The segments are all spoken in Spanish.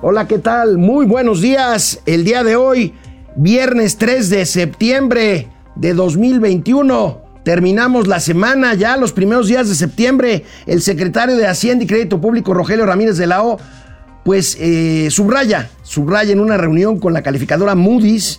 Hola, ¿qué tal? Muy buenos días. El día de hoy, viernes 3 de septiembre de 2021. Terminamos la semana ya, los primeros días de septiembre. El secretario de Hacienda y Crédito Público, Rogelio Ramírez de la pues eh, subraya, subraya en una reunión con la calificadora Moody's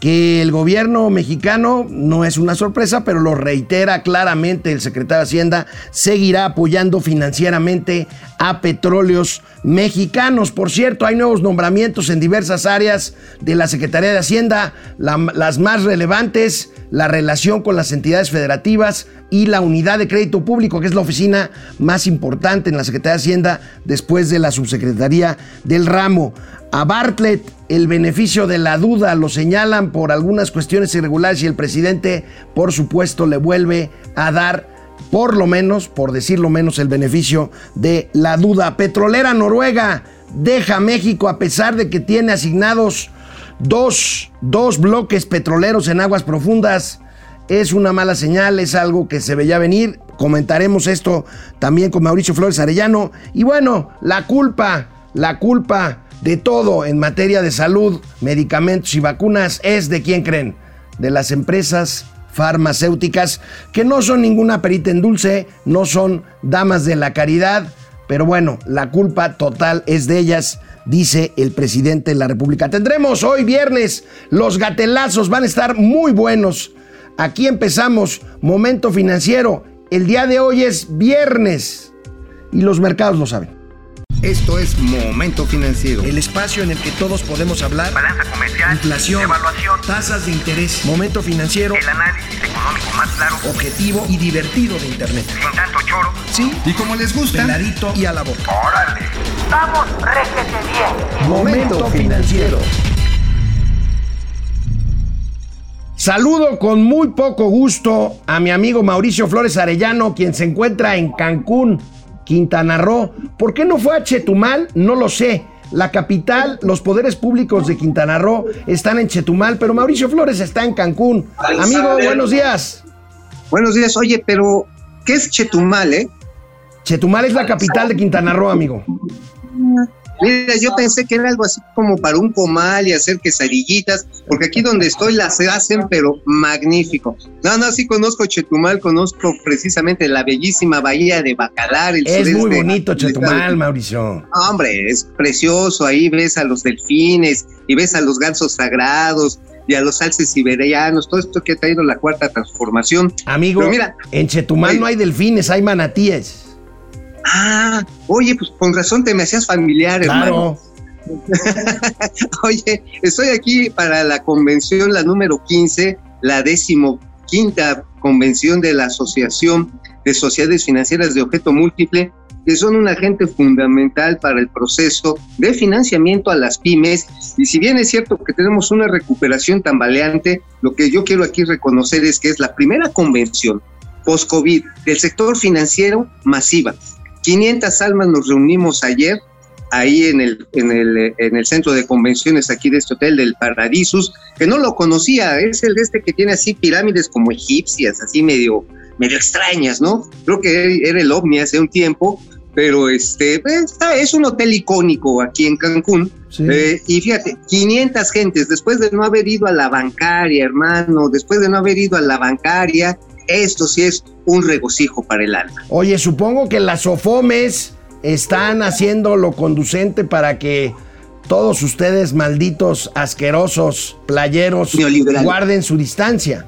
que el gobierno mexicano, no es una sorpresa, pero lo reitera claramente el secretario de Hacienda, seguirá apoyando financieramente a petróleos mexicanos. Por cierto, hay nuevos nombramientos en diversas áreas de la Secretaría de Hacienda, las más relevantes, la relación con las entidades federativas y la unidad de crédito público, que es la oficina más importante en la Secretaría de Hacienda después de la subsecretaría del ramo. A Bartlett el beneficio de la duda lo señalan por algunas cuestiones irregulares y el presidente, por supuesto, le vuelve a dar por lo menos, por decirlo menos, el beneficio de la duda. Petrolera Noruega deja México a pesar de que tiene asignados dos, dos bloques petroleros en aguas profundas. Es una mala señal, es algo que se veía venir. Comentaremos esto también con Mauricio Flores Arellano. Y bueno, la culpa, la culpa de todo en materia de salud, medicamentos y vacunas es de quién creen, de las empresas farmacéuticas que no son ninguna perita en dulce, no son damas de la caridad, pero bueno, la culpa total es de ellas, dice el presidente de la República. Tendremos hoy viernes los gatelazos, van a estar muy buenos. Aquí empezamos, momento financiero. El día de hoy es viernes y los mercados lo saben. Esto es Momento Financiero. El espacio en el que todos podemos hablar. Balanza comercial. Inflación. Evaluación. Tasas de interés. Momento Financiero. El análisis económico más claro. Objetivo y divertido de Internet. Sin tanto choro. Sí. Y como les gusta. Peladito y a la boca. ¡Órale! ¡Vamos, réjete bien! Momento Financiero. Saludo con muy poco gusto a mi amigo Mauricio Flores Arellano, quien se encuentra en Cancún Quintana Roo. ¿Por qué no fue a Chetumal? No lo sé. La capital, los poderes públicos de Quintana Roo están en Chetumal, pero Mauricio Flores está en Cancún. Amigo, buenos días. Buenos días, oye, pero ¿qué es Chetumal, eh? Chetumal es la capital de Quintana Roo, amigo. Mira, yo pensé que era algo así como para un comal y hacer quesadillitas, porque aquí donde estoy las hacen, pero magnífico. No, no, sí conozco Chetumal, conozco precisamente la bellísima bahía de Bacalar. El Es muy bonito de- Chetumal, Mauricio. Hombre, es precioso, ahí ves a los delfines y ves a los gansos sagrados y a los alces siberianos, todo esto que ha traído la cuarta transformación. Amigo, Pero mira, en Chetumal no hay delfines, hay manatíes. Ah, oye, pues con razón te me hacías familiar, hermano. Oye, estoy aquí para la convención, la número 15, la décimo quinta convención de la Asociación de Sociedades Financieras de Objeto Múltiple, que son un agente fundamental para el proceso de financiamiento a las pymes. Y si bien es cierto que tenemos una recuperación tambaleante, lo que yo quiero aquí reconocer es que es la primera convención post-COVID del sector financiero masiva. 500 almas nos reunimos ayer ahí en el, en el, en el centro de convenciones aquí de este hotel del Paradisus, que no lo conocía, es el de este que tiene así pirámides como egipcias, así medio, medio extrañas, ¿no? Creo que era el OVNI hace un tiempo, pero este, pues, está- es un hotel icónico aquí en Cancún. Sí. Eh, y fíjate, 500 gentes, después de no haber ido a la bancaria, hermano, después de no haber ido a la bancaria, esto sí es un regocijo para el alma. Oye, supongo que las OFOMES están haciendo lo conducente para que todos ustedes, malditos, asquerosos, playeros, guarden su distancia.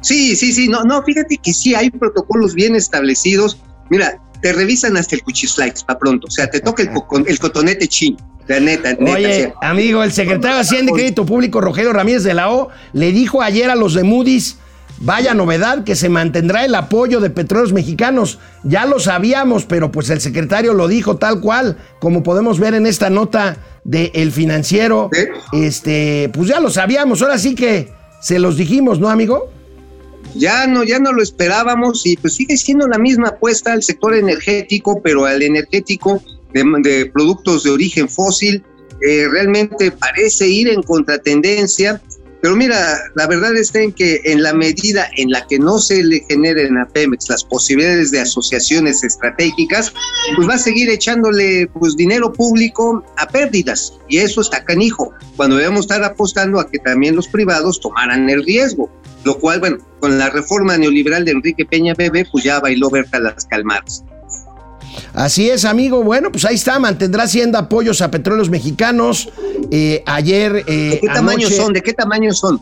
Sí, sí, sí, no, no, fíjate que sí hay protocolos bien establecidos. Mira, te revisan hasta el cuchislikes para pronto, o sea, te toca el, el cotonete chino, la neta, neta. Oye, amigo, el secretario de Hacienda y Crédito Público, Rogelio Ramírez de la O, le dijo ayer a los de Moody's, vaya novedad, que se mantendrá el apoyo de petróleos mexicanos. Ya lo sabíamos, pero pues el secretario lo dijo tal cual, como podemos ver en esta nota de El Financiero. ¿Eh? Este, pues ya lo sabíamos, ahora sí que se los dijimos, ¿no, amigo? Ya no, ya no lo esperábamos y pues sigue siendo la misma apuesta al sector energético, pero al energético de, de productos de origen fósil, eh, realmente parece ir en contratendencia Pero mira, la verdad está en que en la medida en la que no se le generen a Pemex las posibilidades de asociaciones estratégicas, pues va a seguir echándole pues dinero público a pérdidas y eso está canijo. Cuando debemos estar apostando a que también los privados tomaran el riesgo, lo cual, bueno, con la reforma neoliberal de Enrique Peña Bebe, pues ya bailó Berta las calmadas. Así es, amigo. Bueno, pues ahí está. Mantendrá Hacienda apoyos a petróleos mexicanos. Eh, ayer. Eh, ¿De qué tamaño son? ¿De qué tamaño son?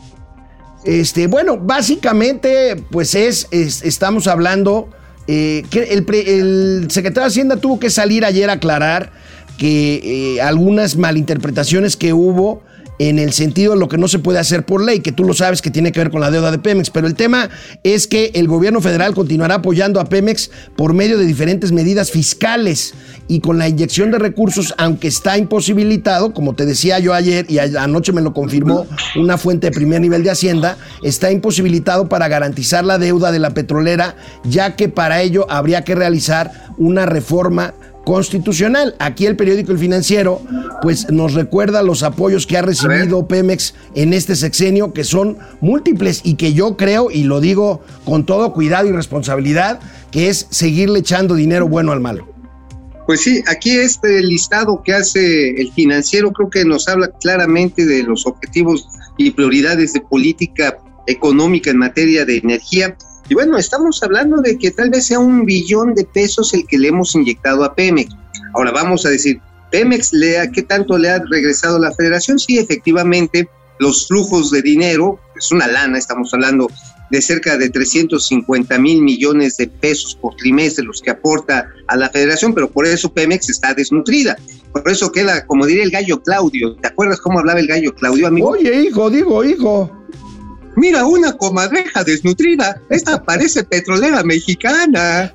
Este, bueno, básicamente, pues es, estamos hablando. Eh, que el, el, secretario de Hacienda tuvo que salir ayer a aclarar que algunas malinterpretaciones que hubo en el sentido de lo que no se puede hacer por ley, que tú lo sabes que tiene que ver con la deuda de Pemex, pero el tema es que el gobierno federal continuará apoyando a Pemex por medio de diferentes medidas fiscales y con la inyección de recursos, aunque está imposibilitado, como te decía yo ayer y anoche me lo confirmó una fuente de primer nivel de Hacienda, está imposibilitado para garantizar la deuda de la petrolera, ya que para ello habría que realizar una reforma constitucional. Aquí el periódico El Financiero pues nos recuerda los apoyos que ha recibido Pemex en este sexenio que son múltiples y que yo creo y lo digo con todo cuidado y responsabilidad que es seguirle echando dinero bueno al malo. Pues sí, aquí este listado que hace el financiero creo que nos habla claramente de los objetivos y prioridades de política económica en materia de energía y bueno, estamos hablando de que tal vez sea un billón de pesos el que le hemos inyectado a Pemex. Ahora vamos a decir, Pemex, lea, ¿qué tanto le ha regresado la federación? Sí, efectivamente, los flujos de dinero, es una lana, estamos hablando de cerca de 350 mil millones de pesos por trimestre los que aporta a la federación, pero por eso Pemex está desnutrida. Por eso queda, como diría el gallo Claudio, ¿te acuerdas cómo hablaba el gallo Claudio, amigo? Oye, hijo, digo, hijo. Mira, una comadreja desnutrida. Esta parece petrolera mexicana.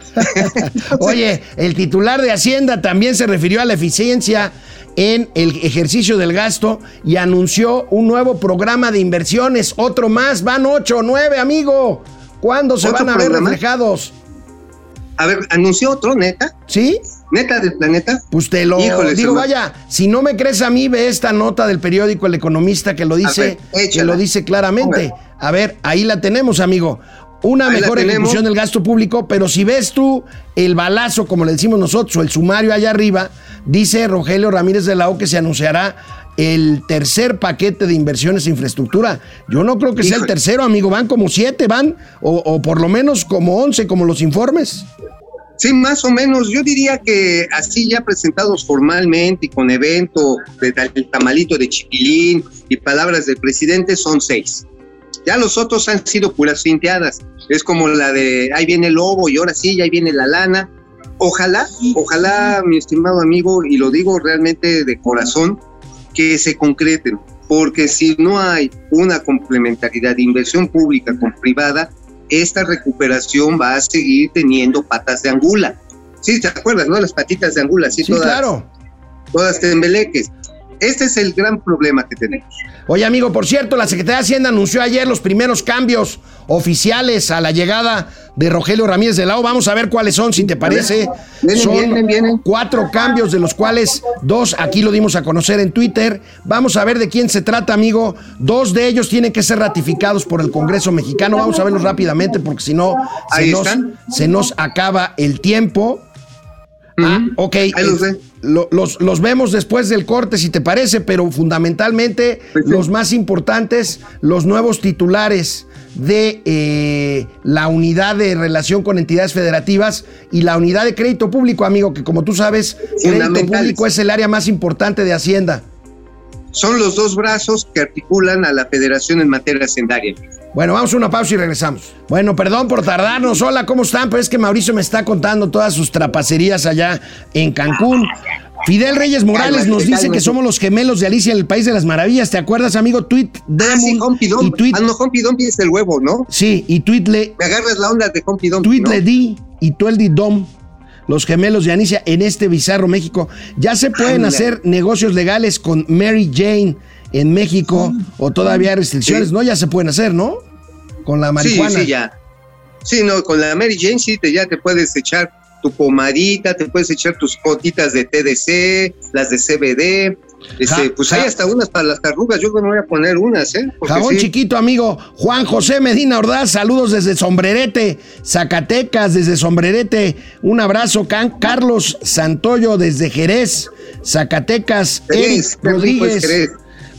Oye, el titular de Hacienda también se refirió a la eficiencia en el ejercicio del gasto y anunció un nuevo programa de inversiones. Otro más, van ocho o nueve, amigo. ¿Cuándo se van a ver reflejados? A ver, anunció otro, neta. ¿Sí? Neta del planeta. Pues te lo digo, vaya, si no me crees a mí, ve esta nota del periódico El Economista que lo dice, que lo dice claramente. A ver, ahí la tenemos, amigo. Una mejor ejecución del gasto público, pero si ves tú el balazo, como le decimos nosotros, o el sumario allá arriba, dice Rogelio Ramírez de la O que se anunciará el tercer paquete de inversiones en infraestructura. Yo no creo que sea el tercero, amigo. Van como siete, van, o, o por lo menos como once, como los informes. Sí, más o menos. Yo diría que así ya presentados formalmente y con evento de, tamalito de Chipilín y palabras del presidente son seis. Ya los otros han sido puras finteadas. Es como la de ahí viene el lobo y ahora sí, ahí viene la lana. Ojalá, ojalá, mi estimado amigo, y lo digo realmente de corazón, que se concreten, porque si no hay una complementariedad de inversión pública con privada, esta recuperación va a seguir teniendo patas de angula. Sí, ¿te acuerdas, no? Las patitas de angula, sí, sí claro. Todas tembeleques. Este es el gran problema que tenemos. Oye, amigo, por cierto, la Secretaría de Hacienda anunció ayer los primeros cambios oficiales a la llegada de Rogelio Ramírez de Lao. Vamos a ver cuáles son, si te parece. son cuatro cambios, de los cuales dos aquí lo dimos a conocer en Twitter. Vamos a ver de quién se trata, amigo. Dos de ellos tienen que ser ratificados por el Congreso mexicano. Vamos a verlos rápidamente porque si no, se nos acaba el tiempo. Ah, ok. Los, los, vemos después del corte, si te parece, pero fundamentalmente pues los más importantes, los nuevos titulares de eh, la unidad de relación con entidades federativas y la unidad de crédito público, amigo, que como tú sabes, crédito público es el área más importante de Hacienda. Son los dos brazos que articulan a la federación en materia hacendaria. Bueno, vamos a una pausa y regresamos. Bueno, perdón por tardarnos. Hola, ¿cómo están? Pero es que Mauricio me está contando todas sus trapacerías allá en Cancún. Fidel Reyes Morales nos dice que somos los gemelos de Alicia en el País de las Maravillas. ¿Te acuerdas, amigo? Tweet ah, sí, y tweet... Ah, no, es el huevo, ¿no? Sí, y tweet le... Me agarras la onda de Humpy Dumpy, Tweet le di y tú el di dom. Los gemelos de Alicia en este bizarro México. Ya se pueden hacer negocios legales con Mary Jane en México o todavía hay restricciones, ¿no? Ya se pueden hacer, ¿no? Con la marihuana. Sí, sí, ya. Sí, no, con la Mary Jane sí te, ya te puedes echar tu pomadita, te puedes echar tus gotitas de TDC, las de CBD, Este, Ja- pues ja- hay hasta unas para las arrugas, yo me voy a poner unas, ¿eh? Porque Jabón sí. chiquito, amigo. Juan José Medina Ordaz, saludos desde Sombrerete, Zacatecas, desde Sombrerete. Un abrazo, Can Carlos Santoyo desde Jerez, Zacatecas. Jerez, Eric qué rico es Rodríguez. Jerez.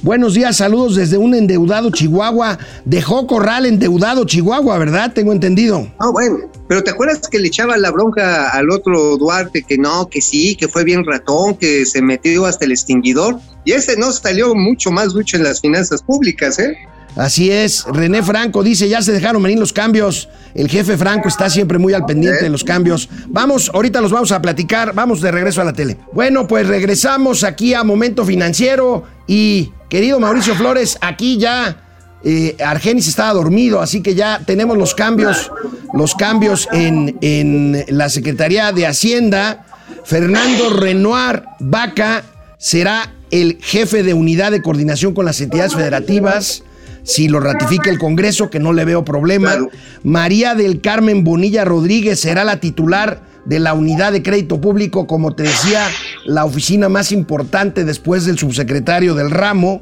Buenos días, saludos desde un endeudado Chihuahua. Dejó Corral endeudado Chihuahua, ¿verdad? Tengo entendido. Ah, bueno, pero ¿te acuerdas que le echaba la bronca al otro Duarte que no, que sí, que fue bien ratón, que se metió hasta el extinguidor? Y ese no salió mucho más ducho en las finanzas públicas, ¿eh? Así es, René Franco dice, ya se dejaron venir los cambios. El jefe Franco está siempre muy al pendiente de los cambios. Vamos, ahorita los vamos a platicar, vamos de regreso a la tele. Bueno, pues regresamos aquí a Momento Financiero y querido Mauricio Flores, aquí ya eh, Argenis estaba dormido, así que ya tenemos los cambios, los cambios en, en la Secretaría de Hacienda. Fernando Renoir Vaca será el jefe de unidad de coordinación con las entidades federativas. Si lo ratifica el Congreso, que no le veo problema. María del Carmen Bonilla Rodríguez será la titular de la unidad de crédito público, como te decía, la oficina más importante después del subsecretario del ramo.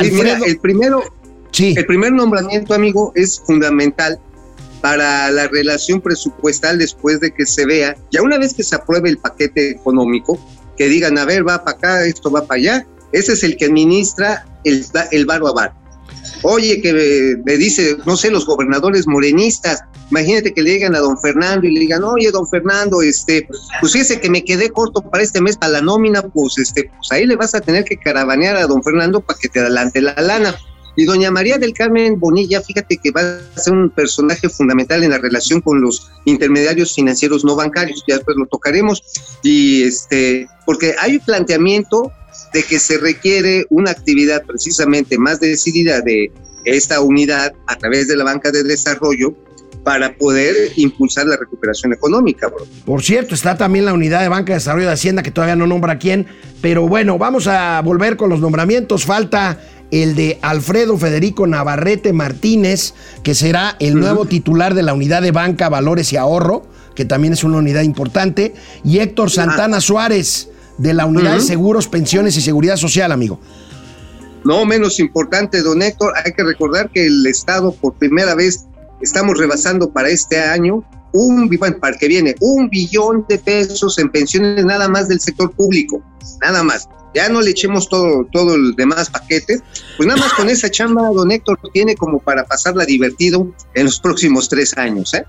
Mira, el primero, sí, el primer nombramiento, amigo, es fundamental para la relación presupuestal después de que se vea, ya una vez que se apruebe el paquete económico, que digan, a ver, va para acá, esto va para allá, ese es el que administra el, el varo a varo. Oye, que me, dice, no sé, los gobernadores morenistas, imagínate que le digan a don Fernando y le digan, oye, don Fernando, este, pues fíjese que me quedé corto para este mes para la nómina, pues este, pues ahí le vas a tener que caravanear a don Fernando para que te adelante la lana. Y doña María del Carmen Bonilla, fíjate que va a ser un personaje fundamental en la relación con los intermediarios financieros no bancarios, ya después lo tocaremos, y este, porque hay un planteamiento de que se requiere una actividad precisamente más decidida de esta unidad a través de la banca de desarrollo para poder impulsar la recuperación económica, bro. Por cierto, está también la unidad de banca de desarrollo de Hacienda, que todavía no nombra quién. Pero bueno, vamos a volver con los nombramientos. Falta el de Alfredo Federico Navarrete Martínez, que será el nuevo titular de la unidad de banca, valores y ahorro, que también es una unidad importante. Y Héctor Santana Suárez, de la unidad de seguros, pensiones y seguridad social, amigo. No menos importante, don Héctor, hay que recordar que el Estado por primera vez estamos rebasando para este año un, bueno, para el que viene, un billón de pesos en pensiones nada más del sector público, nada más. Ya no le echemos todo, todo el demás paquete, pues nada más con esa chamba, don Héctor, tiene como para pasarla divertido en los próximos tres años, ¿eh?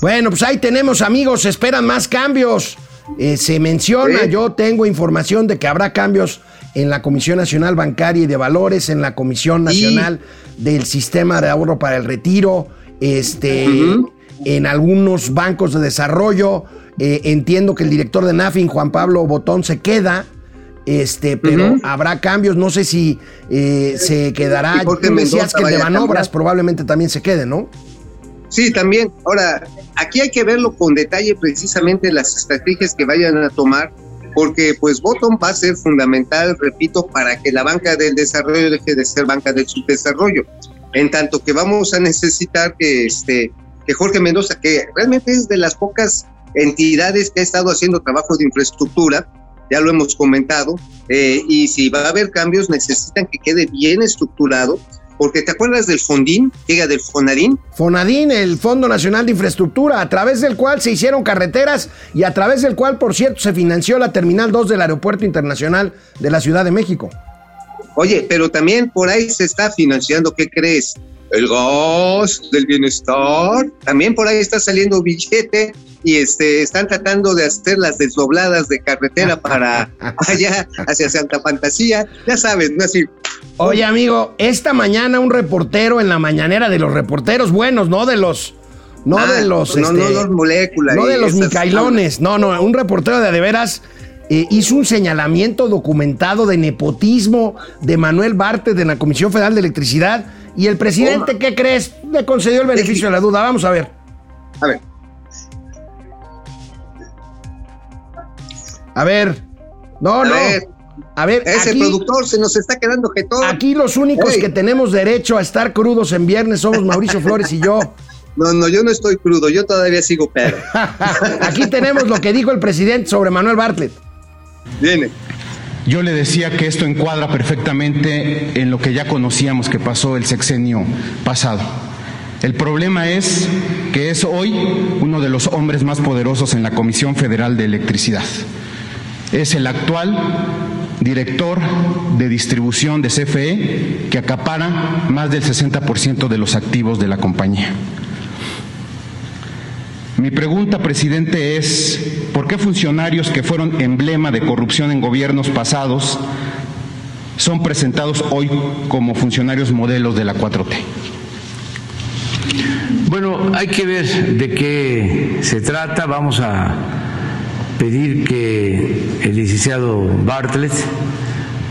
Bueno, pues ahí tenemos, amigos, esperan más cambios. Eh, se menciona, yo tengo información de que habrá cambios en la Comisión Nacional Bancaria y de Valores, en la Comisión Nacional del Sistema de Ahorro para el Retiro, este, en algunos bancos de desarrollo. Eh, entiendo que el director de NAFIN, Juan Pablo Botón, se queda. Este, pero habrá cambios, no sé si eh, se quedará. Tú decías que el de Manobras probablemente también se quede, ¿no? Sí, también. Ahora, aquí hay que verlo con detalle precisamente las estrategias que vayan a tomar, porque pues Bottom va a ser fundamental, repito, para que la banca del desarrollo deje de ser banca del subdesarrollo. En tanto que vamos a necesitar que este que Jorge Mendoza, que realmente es de las pocas entidades que ha estado haciendo trabajo de infraestructura, ya lo hemos comentado, eh, y si va a haber cambios necesitan que quede bien estructurado, porque te acuerdas del Fondín, llega del Fonadín, Fonadín, el Fondo Nacional de Infraestructura, a través del cual se hicieron carreteras y a través del cual, por cierto, se financió la Terminal 2 del Aeropuerto Internacional de la Ciudad de México. Oye, pero también por ahí se está financiando, ¿qué crees? El gas del bienestar. También por ahí está saliendo billete y este están tratando de hacer las desdobladas de carretera para allá hacia Santa Fantasía. Ya sabes, no así. Oye, amigo, esta mañana un reportero en la mañanera de los reporteros buenos, no de los. No Ah, de los. no, no este, los moléculas. No de los micailones, no, no, un reportero de de veras eh, hizo un señalamiento documentado de nepotismo de Manuel Bartes de la Comisión Federal de Electricidad y el presidente, Toma. ¿qué crees? Le concedió el beneficio de la duda. Vamos a ver. A ver, A ver. No, a no. ver, A ver, ese aquí, productor se nos está quedando jetón. aquí los únicos Ey. que tenemos derecho a estar crudos en viernes somos Mauricio Flores y yo. No, no, yo no estoy crudo, yo todavía sigo pedo. Aquí tenemos lo que dijo el presidente sobre Manuel Bartlett. Viene. Yo le decía que esto encuadra perfectamente en lo que ya conocíamos que pasó el sexenio pasado. El problema es que es hoy uno de los hombres más poderosos en la Comisión Federal de Electricidad. Es el actual director de distribución de CFE que acapara más del 60% de los activos de la compañía. Mi pregunta, presidente, es ¿por qué funcionarios que fueron emblema de corrupción en gobiernos pasados son presentados hoy como funcionarios modelos de la 4T? Bueno, hay que ver de qué se trata. Vamos a pedir que el licenciado Bartlett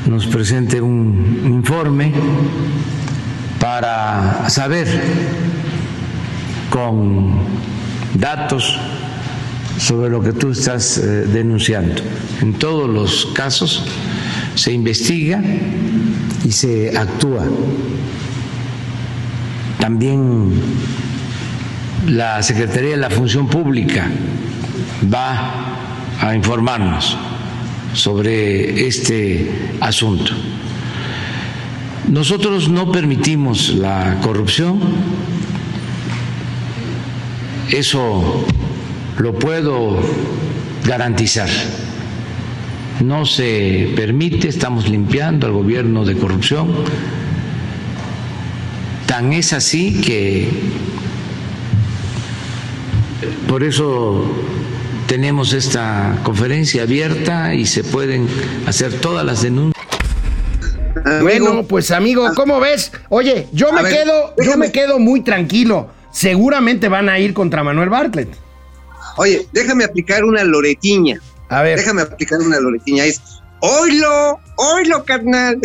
nos presente un informe para saber con datos sobre lo que tú estás eh, denunciando. En todos los casos se investiga y se actúa. También la Secretaría de la Función Pública va a informarnos sobre este asunto. Nosotros no permitimos la corrupción, eso lo puedo garantizar. No se permite, estamos limpiando al gobierno de corrupción. Tan es así que por eso tenemos esta conferencia abierta y se pueden hacer todas las denuncias. Bueno, pues amigo, ¿cómo ves? Oye, yo me quedo, yo me quedo muy tranquilo. Seguramente van a ir contra Manuel Bartlett. Oye, déjame aplicar una loretiña. A ver. Déjame aplicar una loretiña. Es, oilo, oilo, carnal.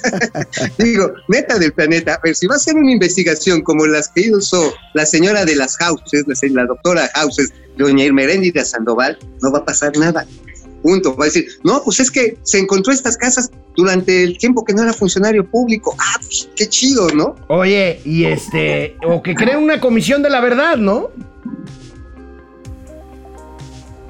Digo, neta del planeta. A ver, si va a ser una investigación como las que hizo la señora de las Houses, la, doctora Houses, doña Irmeréndida Sandoval, no va a pasar nada. Punto. Va a decir, no, pues es que se encontró estas casas durante el tiempo que no era funcionario público. Ah, pues qué chido, ¿no? Oye, y este, o que creen una comisión de la verdad, ¿no?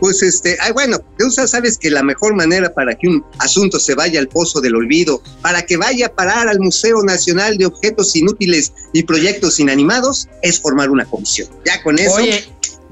Pues este, ay, bueno, tú sabes que la mejor manera para que un asunto se vaya al pozo del olvido, para que vaya a parar al Museo Nacional de Objetos Inútiles y Proyectos Inanimados, es formar una comisión. Ya con eso. Oye,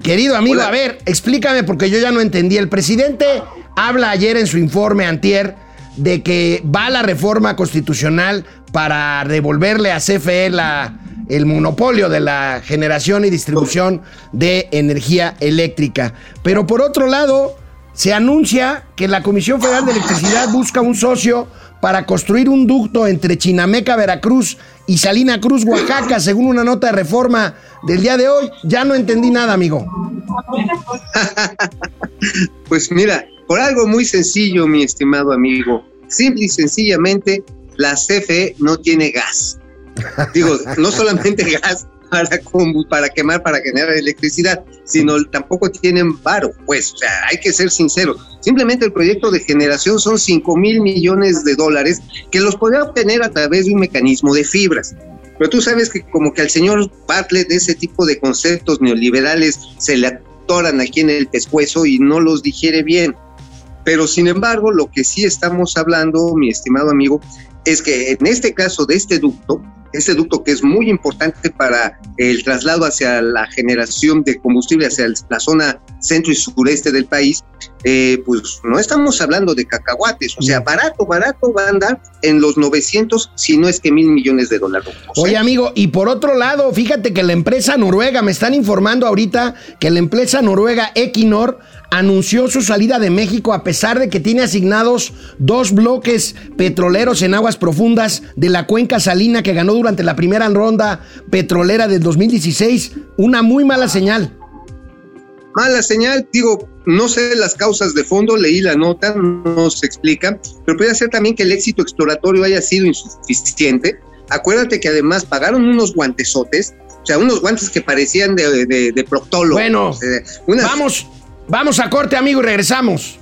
querido amigo, a ver, explícame porque yo ya no entendí. El presidente habla ayer en su informe antier de que va la reforma constitucional para devolverle a CFE la, el monopolio de la generación y distribución de energía eléctrica. Pero por otro lado, se anuncia que la Comisión Federal de Electricidad busca un socio para construir un ducto entre Chinameca, Veracruz y Salina Cruz, Oaxaca, según una nota de reforma del día de hoy. Ya no entendí nada, amigo. pues mira, por algo muy sencillo, mi estimado amigo. Simple y sencillamente, la CFE no tiene gas. Digo, no solamente gas para, para quemar, para generar electricidad, sino tampoco tienen varo, pues, o sea, hay que ser sinceros. Simplemente el proyecto de generación son 5 mil millones de dólares que los podría obtener a través de un mecanismo de fibras. Pero tú sabes que como que al señor Bartlett ese tipo de conceptos neoliberales se le atoran aquí en el pescuezo y no los digiere bien. Pero sin embargo, lo que sí estamos hablando, mi estimado amigo, es que en este caso de este ducto, este ducto que es muy importante para el traslado hacia la generación de combustible hacia la zona centro y sureste del país, eh, pues no estamos hablando de cacahuates, o sea, barato, barato va a andar en los 900, si no es que mil millones de dólares. Oye, amigo, y por otro lado, fíjate que la empresa noruega, me están informando ahorita que la empresa noruega Equinor anunció su salida de México a pesar de que tiene asignados dos bloques petroleros en aguas profundas de la cuenca salina que ganó durante la primera ronda petrolera del 2016. Una muy mala señal. Mala señal, digo, no sé las causas de fondo, leí la nota, no se explica, pero puede ser también que el éxito exploratorio haya sido insuficiente. Acuérdate que además pagaron unos guantesotes, o sea, unos guantes que parecían de, de, proctólogo. Bueno, vamos, Vamos a corte, amigo, y regresamos.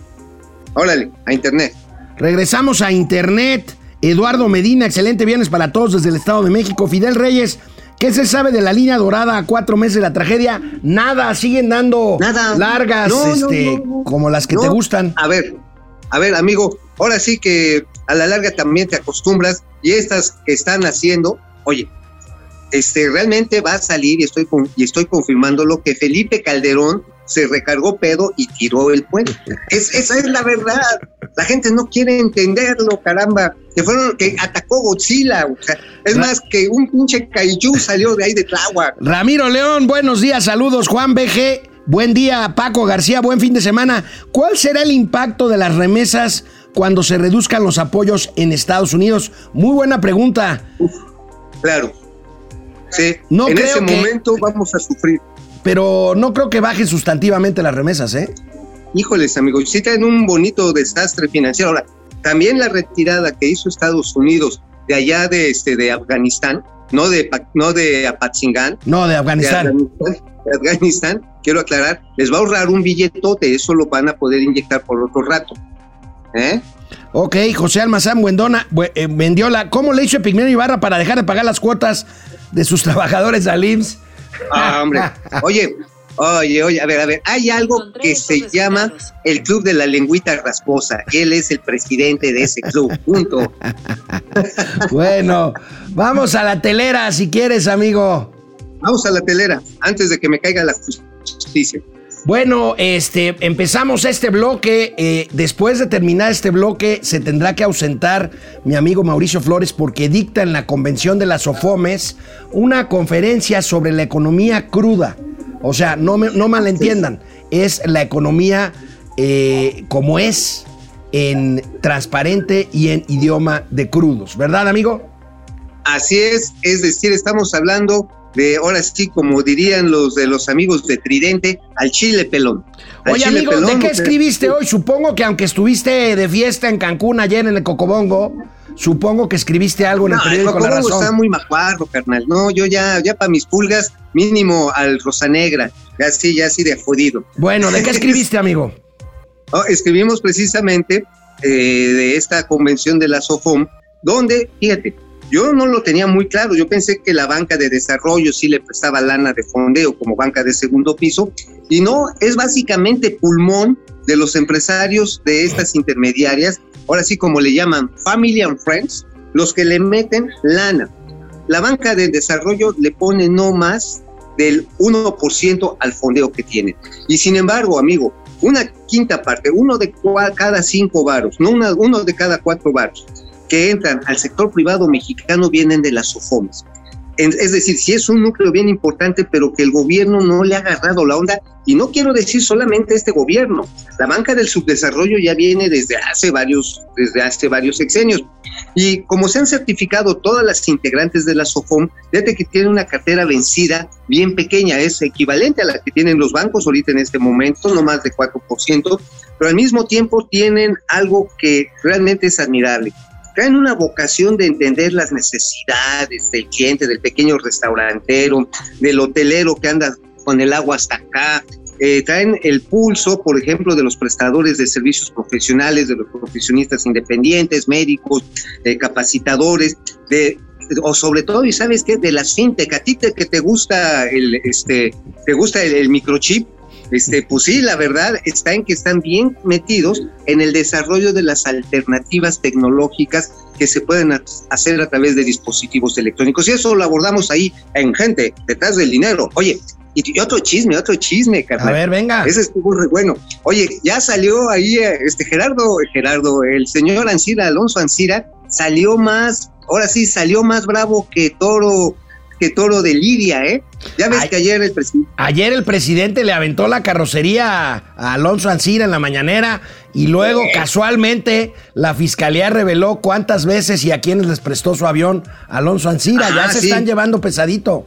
Órale, a internet. Regresamos a internet. Eduardo Medina, excelente viernes para todos desde el Estado de México. Fidel Reyes, ¿qué se sabe de la línea dorada a cuatro meses de la tragedia? Nada, siguen dando largas, este, como las que te gustan. A ver, a ver, amigo, ahora sí que a la larga también te acostumbras y estas que están haciendo, oye, este realmente va a salir y estoy y estoy confirmando lo que Felipe Calderón se recargó pedo y tiró el puente. Es, esa es la verdad. La gente no quiere entenderlo, caramba. Que fueron, que atacó Godzilla. O sea, es más que un pinche kaiju salió de ahí de Tláhuac. Ramiro León, buenos días, saludos. Juan BG, buen día. Paco García, buen fin de semana. ¿Cuál será el impacto de las remesas cuando se reduzcan los apoyos en Estados Unidos? Muy buena pregunta. Claro. Sí. No en creo ese que- momento vamos a sufrir. Pero no creo que bajen sustantivamente las remesas, ¿eh? Híjoles, amigos, sí traen un bonito desastre financiero. Ahora, también la retirada que hizo Estados Unidos de allá de este de Afganistán, no de no de Apatzingán, No, de de Afganistán. De Afganistán, quiero aclarar, les va a ahorrar un billetote, eso lo van a poder inyectar por otro rato. ¿Eh? Ok, José Almazán Buendona, Bu- eh, Mendiola, ¿cómo le hizo Epigmenio Ibarra para dejar de pagar las cuotas de sus trabajadores al IMSS? Ah, hombre. Oye, oye, oye, a ver, a ver, hay algo que se llama el Club de la Lengüita Rasposa. Él es el presidente de ese club, punto. Bueno, vamos a la telera si quieres, amigo. Vamos a la telera, antes de que me caiga la justicia. Bueno, este, empezamos este bloque. eh, después de terminar este bloque, se tendrá que ausentar mi amigo Mauricio Flores porque dicta en la convención de las OFOMES una conferencia sobre la economía cruda. O sea, no, me- malentiendan, es la economía eh, como es en transparente y en idioma de crudos, ¿verdad, amigo? Así es, es decir, estamos hablando de, ahora sí, como dirían los de los amigos de Tridente, al chile pelón. Al Oye, chile amigo, ¿de qué escribiste hoy? Supongo que aunque estuviste de fiesta en Cancún ayer en el Cocobongo, supongo que escribiste algo en el No, el periódico La Cocobongo está Razón. muy macuarro, carnal. No, yo ya, ya para mis pulgas, mínimo al Rosa Negra, ya así, ya así de jodido. Bueno, ¿de qué escribiste, amigo? Oh, escribimos precisamente eh, de esta convención de la SOFOM, donde, fíjate, yo no lo tenía muy claro, yo pensé que la banca de desarrollo sí le prestaba lana de fondeo como banca de segundo piso, y no, es básicamente pulmón de los empresarios de estas intermediarias, ahora sí como le llaman Family and Friends, los que le meten lana. La banca de desarrollo le pone no más del 1% al fondeo que tiene. Y sin embargo, amigo, una quinta parte, uno de cada cinco varos, no una- uno de cada cuatro varos que entran al sector privado mexicano vienen de las SOFOMES. Es decir, si es un núcleo bien importante, pero que el gobierno no le ha agarrado la onda, y no quiero decir solamente este gobierno, la banca del subdesarrollo ya viene desde hace varios, desde hace varios sexenios. Y como se han certificado todas las integrantes de la SOFOM, fíjate que tiene una cartera vencida bien pequeña, es equivalente a la que tienen los bancos ahorita en este momento, no más de 4%, pero al mismo tiempo tienen algo que realmente es admirable. Traen una vocación de entender las necesidades del cliente, del pequeño restaurantero, del hotelero que anda con el agua hasta acá, eh, traen el pulso, por ejemplo, de los prestadores de servicios profesionales, de los profesionistas independientes, médicos, eh, capacitadores, de, o sobre todo, y sabes qué, de las fintech, a ti que te gusta el, este, te gusta el microchip, este, pues sí, la verdad está en que están bien metidos en el desarrollo de las alternativas tecnológicas que se pueden ha- hacer a través de dispositivos electrónicos. Y eso lo abordamos ahí en gente, detrás del dinero. Oye, y, otro chisme, otro chisme, A carnal. ver, venga. Ese estuvo re bueno. Oye, ya salió ahí eh, este Gerardo, Gerardo, el señor Ancira, Alonso Ancira, salió más, ahora sí, salió más bravo que toro, que toro de Lidia, ¿eh? Ya ves que ayer el presidente. Ayer el presidente le aventó la carrocería a- Alonso Ancira en la mañanera y luego casualmente la fiscalía reveló cuántas veces y a quiénes les prestó su avión Alonso Ancira. ya se sí. están llevando pesadito.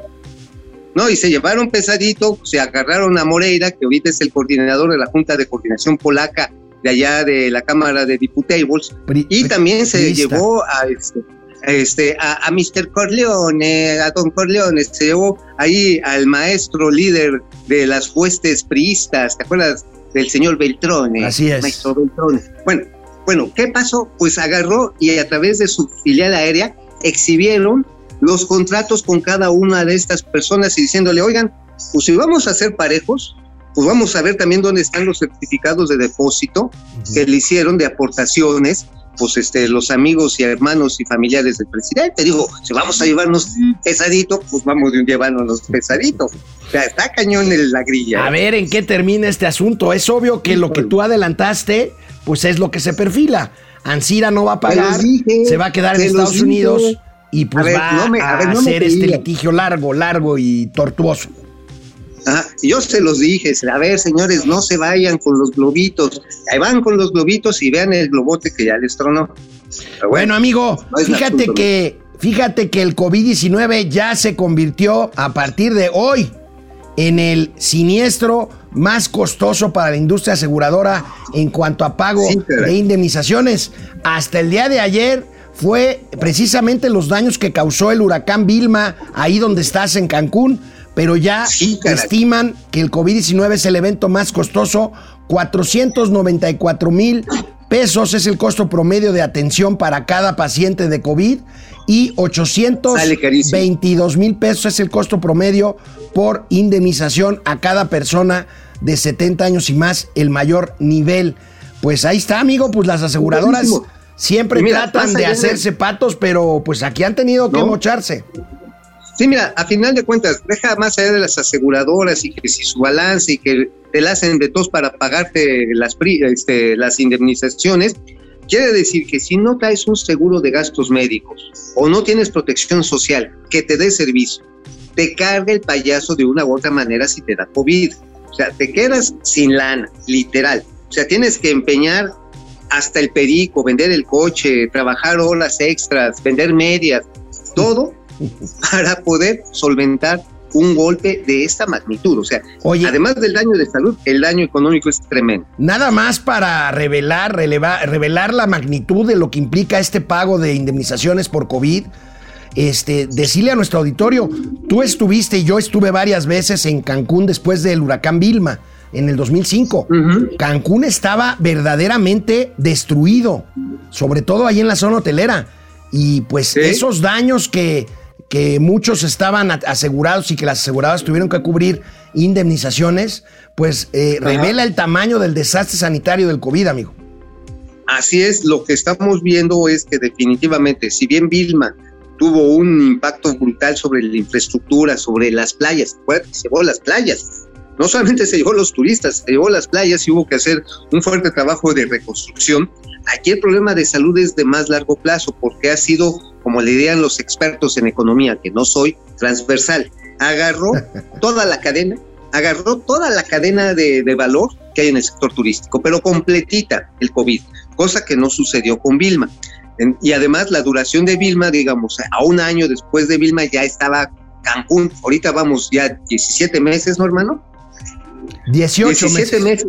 No, y se llevaron pesadito, se agarraron a Moreira, que ahorita es el coordinador de la Junta de Coordinación Polaca de allá de la Cámara de Diputables, y también se llevó a este, a este a, a Mr. Corleone, a Don Corleone, se llevó ahí al maestro líder de las huestes priistas, ¿te acuerdas del señor Beltrone? Así es. Maestro Beltrone. Bueno, bueno, ¿qué pasó? Pues agarró y a través de su filial aérea exhibieron los contratos con cada una de estas personas y diciéndole, oigan, pues si vamos a ser parejos, pues vamos a ver también dónde están los certificados de depósito que le hicieron de aportaciones pues este, los amigos y hermanos y familiares del presidente. Digo, si vamos a llevarnos pesadito, pues vamos llevándonos pesadito. O sea, está cañón en la grilla. A ver en qué termina este asunto. Es obvio que lo que tú adelantaste, pues es lo que se perfila. Ansira no va a pagar, dije, se va a quedar en Estados dije. Unidos y pues A ver, va no me- a ver, no me hacer este litigio largo, largo y tortuoso. Ajá, yo se los dije, a ver señores, no se vayan con los globitos, ahí van con los globitos y vean el globote que ya les tronó. Bueno, amigo, no fíjate asunto, que, fíjate que el COVID-19 ya se convirtió a partir de hoy en el siniestro más costoso para la industria aseguradora en cuanto a pago Sí, de indemnizaciones. Hasta el día de ayer fue precisamente los daños que causó el huracán Vilma ahí donde estás en Cancún, pero ya Sí, estiman que el COVID-19 es el evento más costoso, 494 mil pesos es el costo promedio de atención para cada paciente de COVID y Sale carísimo. 822 mil pesos es el costo promedio por indemnización a cada persona de 70 años y más, el mayor nivel. Pues ahí está, amigo, pues las aseguradoras Buenísimo. siempre mira, tratan de hacerse patos, pero pues aquí han tenido que ¿No? mocharse. Sí, mira, a final de cuentas, deja más allá de las aseguradoras y que si su balance y que te la hacen de tos para pagarte las, este, las indemnizaciones, quiere decir que si no traes un seguro de gastos médicos o no tienes protección social que te dé servicio, te carga el payaso de una u otra manera si te da COVID. O sea, te quedas sin lana, literal. O sea, tienes que empeñar hasta el perico, vender el coche, trabajar horas extras, vender medias, todo para poder solventar un golpe de esta magnitud. O sea, Oye, además del daño de salud, el daño económico es tremendo. Nada más para revelar, revelar la magnitud de lo que implica este pago de indemnizaciones por COVID. Este, decirle a nuestro auditorio, tú estuviste y yo estuve varias veces en Cancún después del huracán Vilma en el 2005. Ujú. Cancún estaba verdaderamente destruido, sobre todo ahí en la zona hotelera. Y pues Sí. esos daños que, que muchos estaban asegurados y que las aseguradoras tuvieron que cubrir indemnizaciones, pues eh, revela el tamaño del desastre sanitario del COVID, amigo. Así es, lo que estamos viendo es que definitivamente, si bien Vilma tuvo un impacto brutal sobre la infraestructura, sobre las playas, se llevó las playas. No solamente se llevó los turistas, se llevó las playas y hubo que hacer un fuerte trabajo de reconstrucción. Aquí el problema de salud es de más largo plazo porque ha sido, como le dirían los expertos en economía, que no soy, transversal. Agarró toda la cadena, agarró toda la cadena de, de valor que hay en el sector turístico, pero completita el COVID, cosa que no sucedió con Vilma. En- y además la duración de Vilma, digamos, a un año después de Vilma ya estaba Cancún. Ahorita vamos ya 17 meses, ¿no, hermano? 18 17 meses. meses.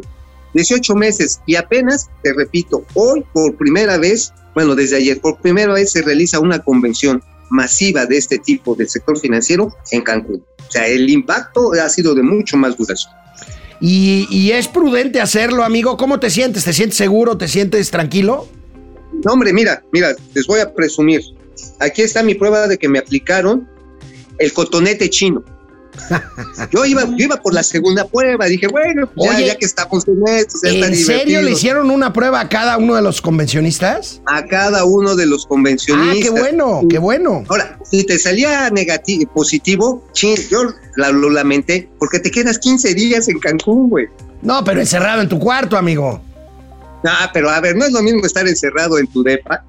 18 meses. Y apenas, te repito, hoy por primera vez, bueno, desde ayer, por primera vez se realiza una convención masiva de este tipo del sector financiero en Cancún. O sea, el impacto ha sido de mucho más duración. Y, y es prudente hacerlo, amigo. ¿Cómo te sientes? ¿Te sientes seguro? ¿Te sientes tranquilo? No, hombre, mira, mira, les voy a presumir. Aquí está mi prueba de que me aplicaron el cotonete chino. Yo iba, yo iba por la segunda prueba, dije, bueno, pues ya, Oye, ya que estamos en esto, ya ¿En serio le hicieron una prueba a cada uno de los convencionistas? a cada uno de los Ah, convencionistas. qué bueno, qué bueno. Ahora, si te salía negativo, positivo, chin, yo lo lamenté, porque te quedas 15 días en Cancún, güey. No, pero encerrado en tu cuarto, amigo. Ah, pero a ver, no es lo mismo estar encerrado en tu depa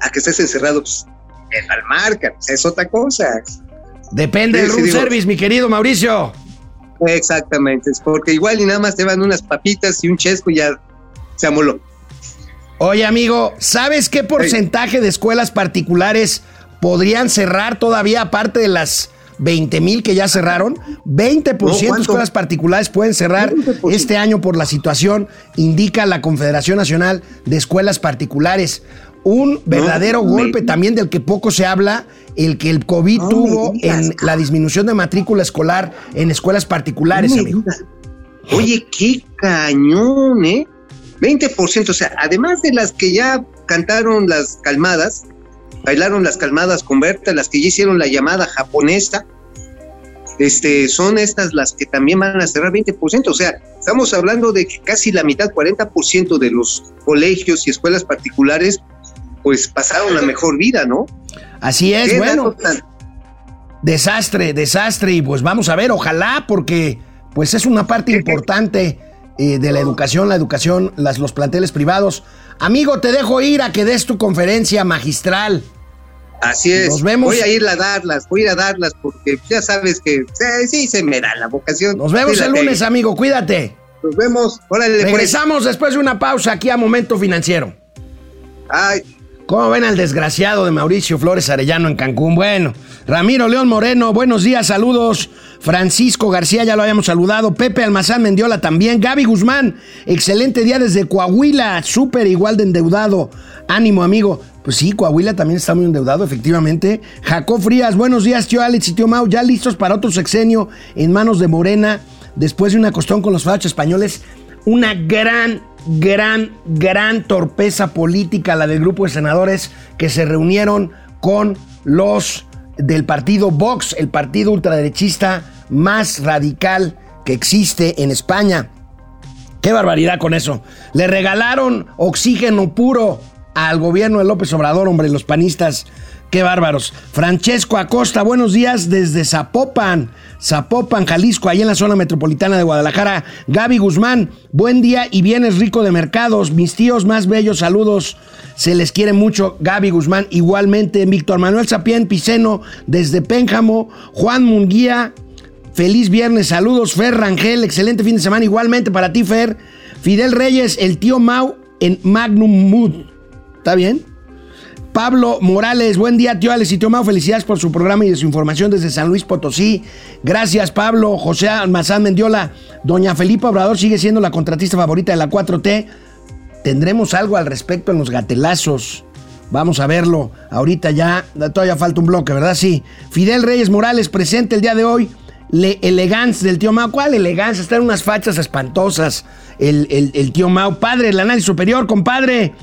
a que estés encerrado pues, en la marca, es otra cosa. Depende Sí, del room service, mi querido Mauricio. Exactamente, es porque igual y nada más te van unas papitas y un chesco y ya se amoló. Oye, amigo, ¿sabes qué porcentaje de escuelas particulares podrían cerrar todavía aparte de las 20 mil que ya cerraron? 20% de escuelas particulares pueden cerrar 20%. este año por la situación, indica la Confederación Nacional de Escuelas Particulares. Un verdadero golpe también del que poco se habla, el que el COVID No tuvo en la disminución de matrícula escolar en escuelas particulares, No amigo. Oye, qué cañón, ¿eh? 20%, o sea, además de las que ya cantaron las calmadas, bailaron las calmadas con Berta, las que ya hicieron la llamada japonesa, este, son estas las que también van a cerrar 20%, o sea, estamos hablando de que casi la mitad, 40% de los colegios y escuelas particulares pues pasaron la mejor vida, ¿no? Así es, bueno. tan- Desastre, desastre. Y pues vamos a ver, ojalá, porque pues es una parte importante eh, de la educación, la educación, las, los planteles privados. Amigo, te dejo ir a que des tu conferencia magistral. Así es. Nos vemos. Voy a ir a darlas, voy a ir a darlas porque ya sabes que sí, sí se me da la vocación. Nos vemos el lunes, amigo, cuídate. Nos vemos. Órale, pues. Regresamos después de una pausa aquí a Momento Financiero. Ay, ¿Cómo ven al desgraciado de Mauricio Flores Arellano en Cancún? Bueno, Ramiro León Moreno, buenos días, saludos. Francisco García, ya lo habíamos saludado. Pepe Almazán Mendiola también. Gaby Guzmán, excelente día desde Coahuila, súper igual de endeudado. Ánimo, amigo. Pues sí, Coahuila también está muy endeudado, efectivamente. Jacob Frías, buenos días, tío Alex y tío Mau, ya listos para otro sexenio en manos de Morena, después de una costón con los fachos españoles. Una gran, gran, gran torpeza política la del grupo de senadores que se reunieron con los del partido Vox, el partido ultraderechista más radical que existe en España. Qué barbaridad con eso. Le regalaron oxígeno puro al gobierno de López Obrador, hombre, los panistas. Qué bárbaros. Francesco Acosta, buenos días desde Zapopan, Zapopan, Jalisco, ahí en la zona metropolitana de Guadalajara. Gaby Guzmán, buen día y vienes rico de mercados. Mis tíos más bellos, saludos. Se les quiere mucho. Gaby Guzmán, igualmente. Víctor Manuel Sapien Piceno, desde Pénjamo. Juan Munguía, Feliz viernes, saludos, Fer Rangel, excelente fin de semana, igualmente para ti, Fer. Fidel Reyes, el tío Mau en Magnum Mood. ¿Está bien? Pablo Morales, buen día, tío Alex y tío Mau, felicidades por su programa y de su información desde San Luis Potosí. Gracias, Pablo. José Almazán Mendiola, doña Felipa Obrador sigue siendo la contratista favorita de la 4T. Tendremos algo al respecto en los gatelazos. Vamos a verlo. Ahorita ya, todavía falta un bloque, ¿verdad? Sí. Fidel Reyes Morales presente el día de hoy. Le elegance del tío Mau. ¿Cuál elegancia? Están unas fachas espantosas. El, el- el tío Mau. Padre, el análisis superior, compadre.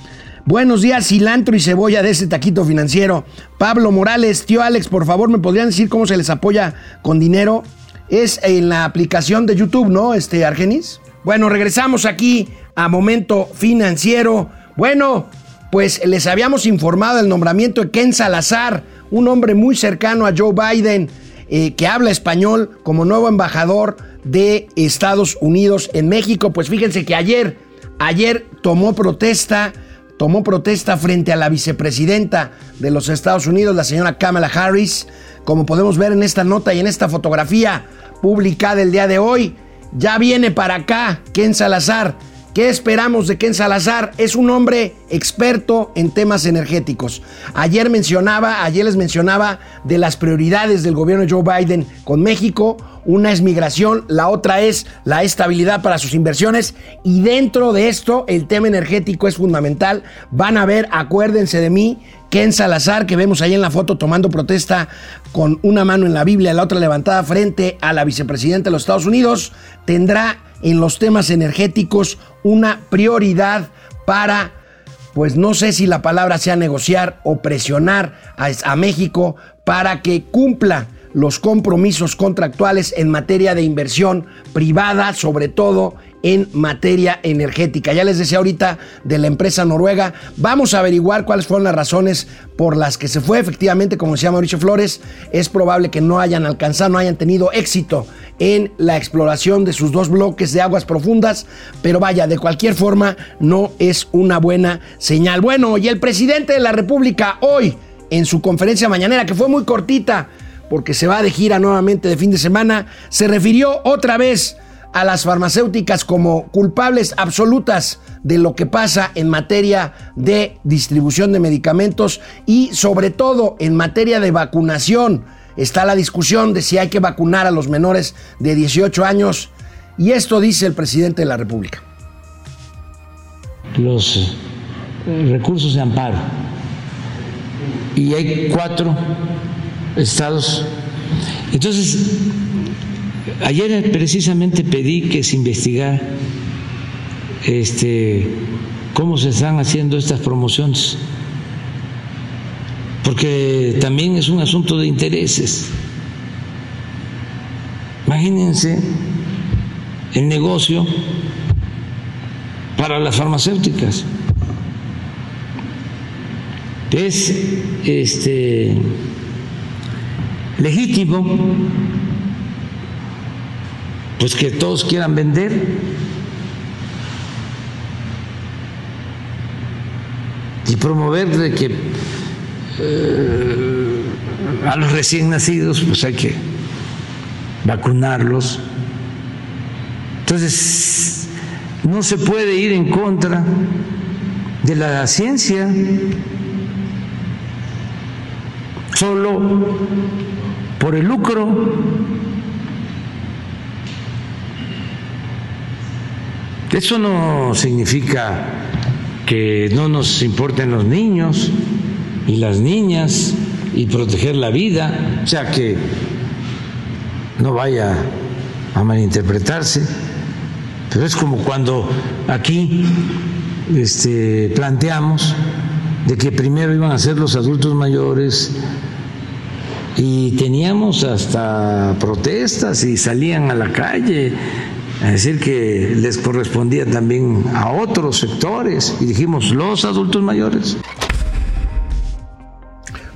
Buenos días, cilantro y cebolla de ese taquito financiero. Pablo Morales, tío Alex, por favor, ¿me podrían decir cómo se les apoya con dinero? Es en la aplicación de YouTube, ¿no, este Argenis? Bueno, regresamos aquí a Momento Financiero. Bueno, pues les habíamos informado del nombramiento de Ken Salazar, un hombre muy cercano a Joe Biden, eh, que habla español como nuevo embajador de Estados Unidos en México. Pues fíjense que ayer, ayer tomó protesta, tomó protesta frente a la vicepresidenta de los Estados Unidos, la señora Kamala Harris, como podemos ver en esta nota y en esta fotografía publicada el día de hoy. Ya viene para acá Ken Salazar. ¿Qué esperamos de Ken Salazar? Es un hombre experto en temas energéticos. Ayer mencionaba, ayer les mencionaba de las prioridades del gobierno de Joe Biden con México. Una es migración, la otra es la estabilidad para sus inversiones y dentro de esto el tema energético es fundamental. Van a ver, acuérdense de mí, Ken Salazar, que vemos ahí en la foto tomando protesta con una mano en la Biblia y la otra levantada frente a la vicepresidenta de los Estados Unidos, tendrá en los temas energéticos una prioridad para, pues no sé si la palabra sea negociar o presionar a, a México para que cumpla los compromisos contractuales en materia de inversión privada, sobre todo en materia energética. Ya les decía ahorita de la empresa noruega. Vamos a averiguar cuáles fueron las razones por las que se fue. Efectivamente, como decía Mauricio Flores, es probable que no hayan alcanzado, no hayan tenido éxito en la exploración de sus dos bloques de aguas profundas. Pero vaya, de cualquier forma, no es una buena señal. Bueno, y el presidente de la República hoy, en su conferencia mañanera, que fue muy cortita, porque se va de gira nuevamente de fin de semana, se refirió otra vez a las farmacéuticas como culpables absolutas de lo que pasa en materia de distribución de medicamentos y sobre todo en materia de vacunación. Está la discusión de si hay que vacunar a los menores de 18 años y esto dice el presidente de la República. Los recursos de amparo y hay cuatro estados. Entonces, ayer precisamente pedí que se investigara este, cómo se están haciendo estas promociones, porque también es un asunto de intereses. Imagínense el negocio para las farmacéuticas. es este legítimo pues que todos quieran vender. Y promover de que eh, a los recién nacidos pues hay que vacunarlos. Entonces, no se puede ir en contra de la ciencia solo por el lucro. Eso no significa que no nos importen los niños y las niñas y proteger la vida, o sea que no vaya a malinterpretarse, pero es como cuando aquí este, planteamos de que primero iban a ser los adultos mayores y teníamos hasta protestas y salían a la calle a decir que les correspondía también a otros sectores y dijimos los adultos mayores.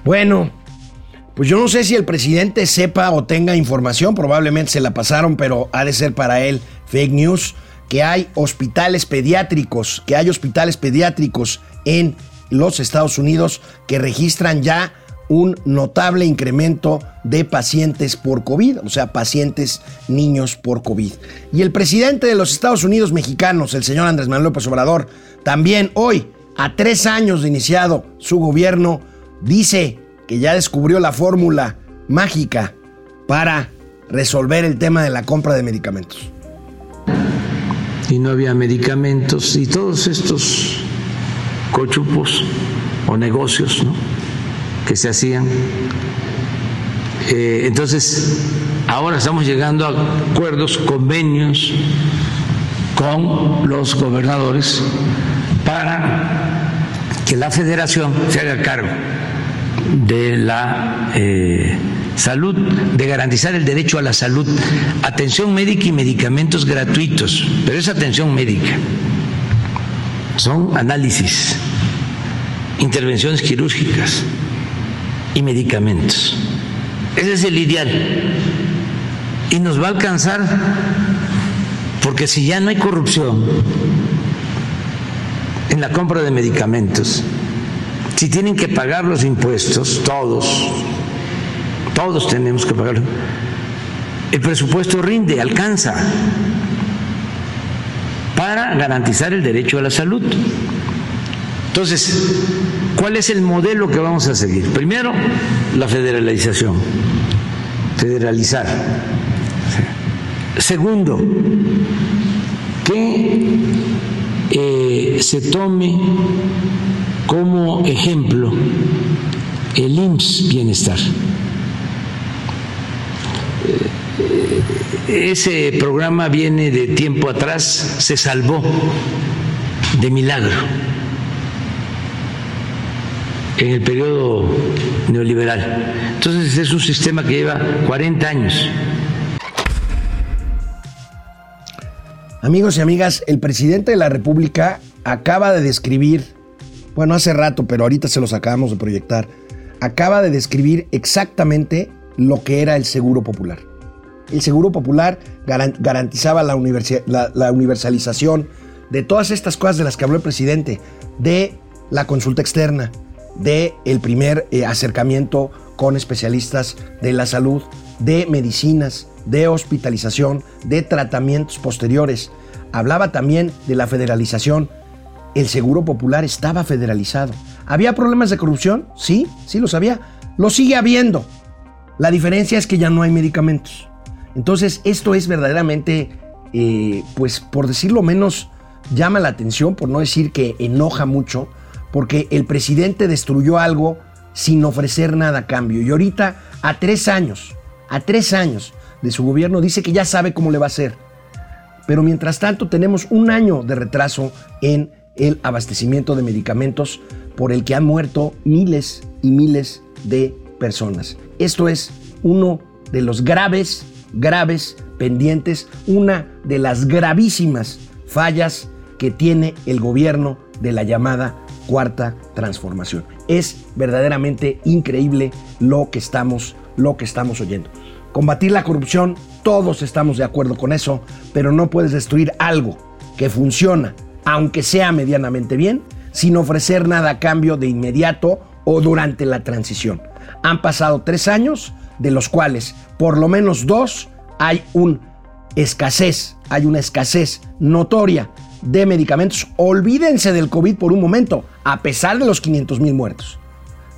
Bueno, pues yo no sé si el presidente sepa o tenga información, probablemente se la pasaron, pero ha de ser para él fake news, que hay hospitales pediátricos, que hay hospitales pediátricos en los Estados Unidos que registran ya un notable incremento de pacientes por COVID, o sea, pacientes niños por COVID. Y el presidente de los Estados Unidos mexicanos, el señor Andrés Manuel López Obrador, también hoy, a tres años de iniciado su gobierno, dice que ya descubrió la fórmula mágica para resolver el tema de la compra de medicamentos. Y no había medicamentos y todos estos cochupos o negocios que se hacían. Eh, entonces, ahora estamos llegando a acuerdos, convenios con los gobernadores para que la federación se haga cargo de la eh, salud, de garantizar el derecho a la salud, atención médica y medicamentos gratuitos, pero es atención médica, son análisis, intervenciones quirúrgicas y medicamentos. Ese es el ideal. Y nos va a alcanzar porque si ya no hay corrupción en la compra de medicamentos, si tienen que pagar los impuestos, todos, todos tenemos que pagarlo, el presupuesto rinde, alcanza para garantizar el derecho a la salud. Entonces, ¿cuál es el modelo que vamos a seguir? Primero, la federalización, federalizar. Segundo, que eh, se tome como ejemplo el IMSS Bienestar. Ese programa viene de tiempo atrás, se salvó de milagro en el periodo neoliberal. Entonces es un sistema que lleva 40 años. Amigos y amigas, el presidente de la República acaba de describir bueno, hace rato, pero ahorita se los acabamos de proyectar, acaba de describir exactamente lo que era el Seguro Popular. El Seguro Popular garantizaba la, universalización de todas estas cosas de las que habló el presidente, de la consulta externa, de el primer eh, acercamiento con especialistas de la salud, de medicinas, de hospitalización, de tratamientos posteriores. Hablaba también de la federalización el Seguro Popular estaba federalizado. ¿Había problemas de corrupción? Sí, sí los había. Lo sigue habiendo. La diferencia es que ya no hay medicamentos. Entonces, esto es verdaderamente, eh, pues por decirlo menos, llama la atención, por no decir que enoja mucho, porque el presidente destruyó algo sin ofrecer nada a cambio. Y ahorita, a tres años, a tres años de su gobierno, dice que ya sabe cómo le va a hacer. Pero mientras tanto, tenemos un año de retraso en el abastecimiento de medicamentos por el que han muerto miles y miles de personas. Esto es uno de los graves, graves pendientes, una de las gravísimas fallas que tiene el gobierno de la llamada cuarta transformación. Es verdaderamente increíble lo que estamos, lo que estamos oyendo. Combatir la corrupción, todos estamos de acuerdo con eso, pero no puedes destruir algo que funciona, aunque sea medianamente bien, sin ofrecer nada a cambio de inmediato o durante la transición. Han pasado tres años, de los cuales por lo menos dos hay una escasez, hay una escasez notoria de medicamentos. Olvídense del COVID por un momento, a pesar de los 500 mil muertos.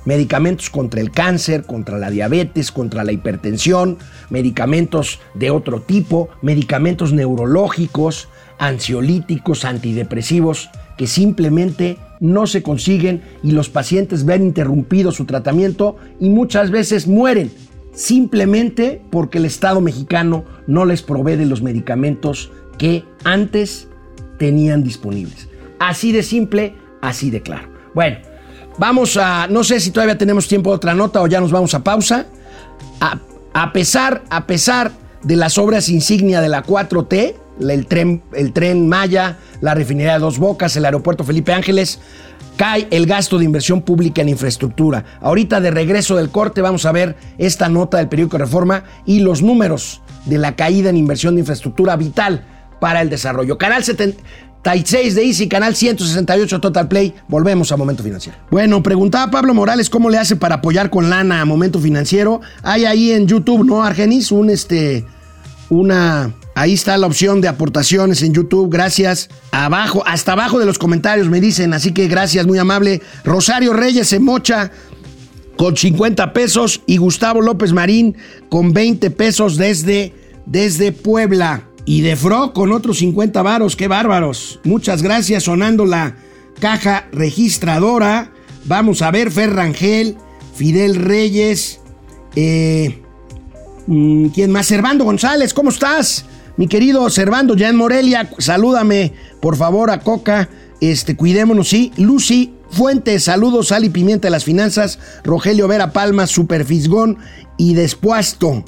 Medicamentos contra el cáncer, contra la diabetes, contra la hipertensión, medicamentos de otro tipo, medicamentos neurológicos, ansiolíticos, antidepresivos, que simplemente no se consiguen y los pacientes ven interrumpido su tratamiento y muchas veces mueren simplemente porque el Estado mexicano no les provee de los medicamentos que antes tenían disponibles. Así de simple, así de claro. Bueno, vamos a, no sé si todavía tenemos tiempo de otra nota o ya nos vamos a pausa. A, pesar, a pesar de las obras insignia de la 4T, el tren, el tren Maya, la refinería de Dos Bocas, el aeropuerto Felipe Ángeles, cae el gasto de inversión pública en infraestructura. Ahorita de regreso del corte vamos a ver esta nota del periódico Reforma y los números de la caída en inversión de infraestructura vital para el desarrollo. Canal 76 de Easy, canal 168 Total Play. Volvemos a Momento Financiero. Bueno, preguntaba Pablo Morales cómo le hace para apoyar con lana a Momento Financiero. Hay ahí en YouTube, ¿no, Argenis? Un este una Ahí está la opción de aportaciones en YouTube. Gracias. Abajo, hasta abajo de los comentarios me dicen. Así que gracias, muy amable. Rosario Reyes se con 50 pesos y Gustavo López Marín con 20 pesos desde, desde Puebla. Y de Fro con otros 50 varos, qué bárbaros. Muchas gracias, sonando la caja registradora. Vamos a ver, Ferrangel, Fidel Reyes, eh, mm, ¿quién más? Servando González, ¿cómo estás? Mi querido Servando, ya en Morelia, salúdame, por favor, a Coca. Este, cuidémonos, sí. Lucy Fuentes, saludos, Sal y Pimienta de las Finanzas. Rogelio Vera Palma, Superfisgón y Despuasto.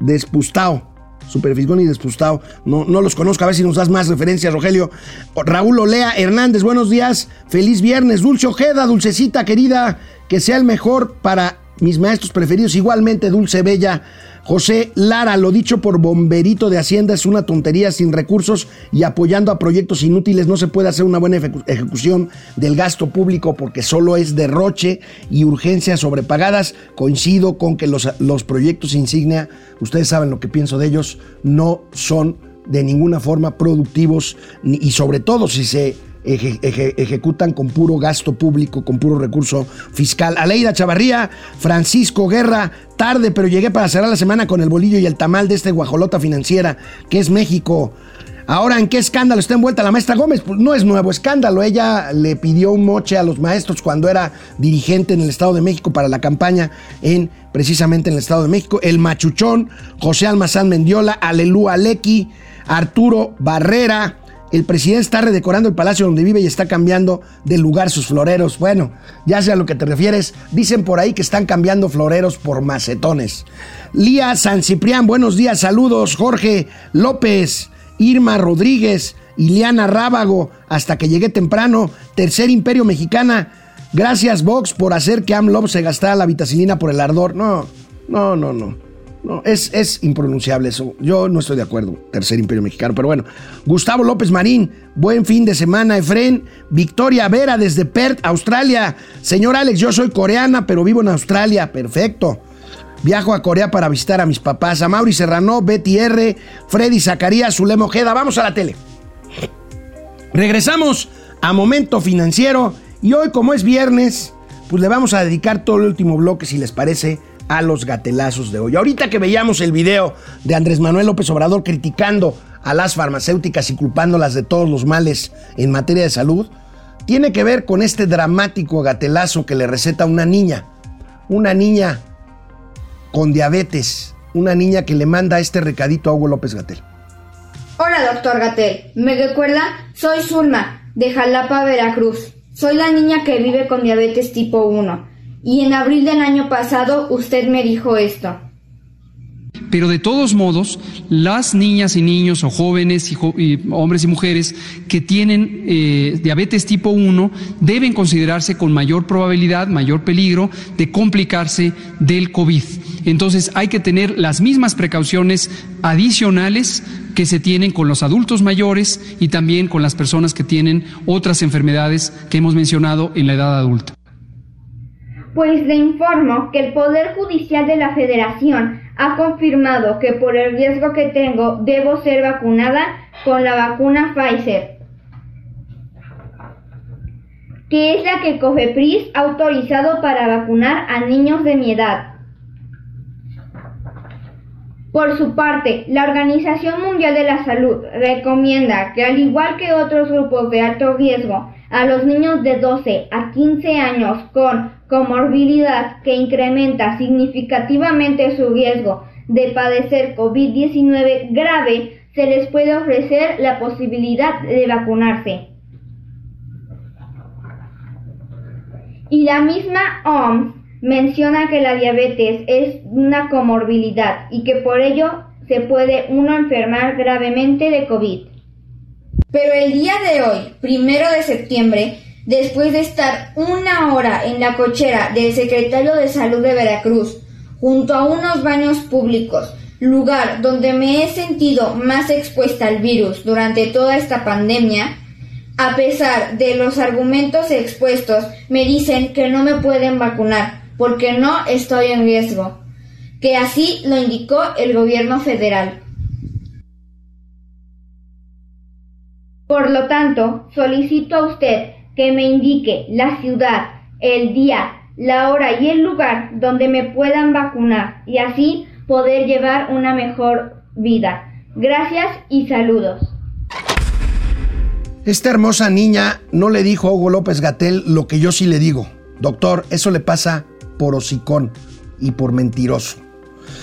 despustao. Superfisgón y Despustao. No, no los conozco, a ver si nos das más referencias, Rogelio. Raúl Olea Hernández, buenos días. Feliz viernes. Dulce Ojeda, dulcecita querida. Que sea el mejor para mis maestros preferidos. Igualmente, Dulce Bella. José Lara, lo dicho por Bomberito de Hacienda es una tontería sin recursos y apoyando a proyectos inútiles no se puede hacer una buena ejecución del gasto público porque solo es derroche y urgencias sobrepagadas. Coincido con que los, los proyectos insignia, ustedes saben lo que pienso de ellos, no son de ninguna forma productivos y sobre todo si se ejecutan con puro gasto público, con puro recurso fiscal. Aleida Chavarría, Francisco Guerra, tarde, pero llegué para cerrar la semana con el bolillo y el tamal de este guajolota financiera, que es México. Ahora, ¿en qué escándalo está envuelta la maestra Gómez? Pues no es nuevo escándalo. Ella le pidió un moche a los maestros cuando era dirigente en el Estado de México para la campaña en precisamente en el Estado de México. El Machuchón, José Almazán Mendiola, Alelú Alequi, Arturo Barrera, el presidente está redecorando el palacio donde vive y está cambiando de lugar sus floreros. Bueno, ya sé a lo que te refieres. Dicen por ahí que están cambiando floreros por macetones. Lía San Ciprián, buenos días, saludos. Jorge López, Irma Rodríguez, Iliana Rábago, hasta que llegué temprano. Tercer Imperio Mexicana. Gracias, Vox, por hacer que AMLOB se gastara la vitacilina por el ardor. No, no, no, no. No, es, es impronunciable eso. Yo no estoy de acuerdo. Tercer Imperio Mexicano. Pero bueno. Gustavo López Marín. Buen fin de semana, Efren. Victoria Vera desde Perth, Australia. Señor Alex, yo soy coreana, pero vivo en Australia. Perfecto. Viajo a Corea para visitar a mis papás. A Mauri Serrano, Betty R., Freddy Zacarías, Zulemo Ojeda. Vamos a la tele. Regresamos a Momento Financiero. Y hoy, como es viernes, pues le vamos a dedicar todo el último bloque, si les parece, a los gatelazos de hoy. Ahorita que veíamos el video de Andrés Manuel López Obrador criticando a las farmacéuticas y culpándolas de todos los males en materia de salud, tiene que ver con este dramático gatelazo que le receta una niña, una niña con diabetes, una niña que le manda este recadito a Hugo López Gatel. Hola, doctor Gatel. ¿Me recuerda? Soy Zulma, de Jalapa, Veracruz. Soy la niña que vive con diabetes tipo 1 y en abril del año pasado usted me dijo esto. pero de todos modos, las niñas y niños o jóvenes y, hombres y mujeres que tienen eh, diabetes tipo 1 deben considerarse con mayor probabilidad, mayor peligro de complicarse del COVID. Entonces hay que tener las mismas precauciones adicionales que se tienen con los adultos mayores y también con las personas que tienen otras enfermedades que hemos mencionado en la edad adulta. Pues le informo que el Poder Judicial de la Federación ha confirmado que por el riesgo que tengo debo ser vacunada con la vacuna Pfizer, que es la que Cofepris ha autorizado para vacunar a niños de mi edad. Por su parte, la Organización Mundial de la Salud recomienda que al igual que otros grupos de alto riesgo, a los niños de 12 a 15 años con comorbilidad que incrementa significativamente su riesgo de padecer COVID-19 grave, se les puede ofrecer la posibilidad de vacunarse. Y la misma OMS menciona que la diabetes es una comorbilidad y que por ello se puede uno enfermar gravemente de COVID. Pero el día de hoy, primero de septiembre, después de estar una hora en la cochera del secretario de Salud de Veracruz, junto a unos baños públicos, lugar donde me he sentido más expuesta al virus durante toda esta pandemia, a pesar de los argumentos expuestos, me dicen que no me pueden vacunar porque no estoy en riesgo, que así lo indicó el gobierno federal. Por lo tanto, solicito a usted que me indique la ciudad, el día, la hora y el lugar donde me puedan vacunar y así poder llevar una mejor vida. Gracias y saludos. Esta hermosa niña no le dijo a Hugo López Gatel lo que yo sí le digo. Doctor, eso le pasa por hocicón y por mentiroso.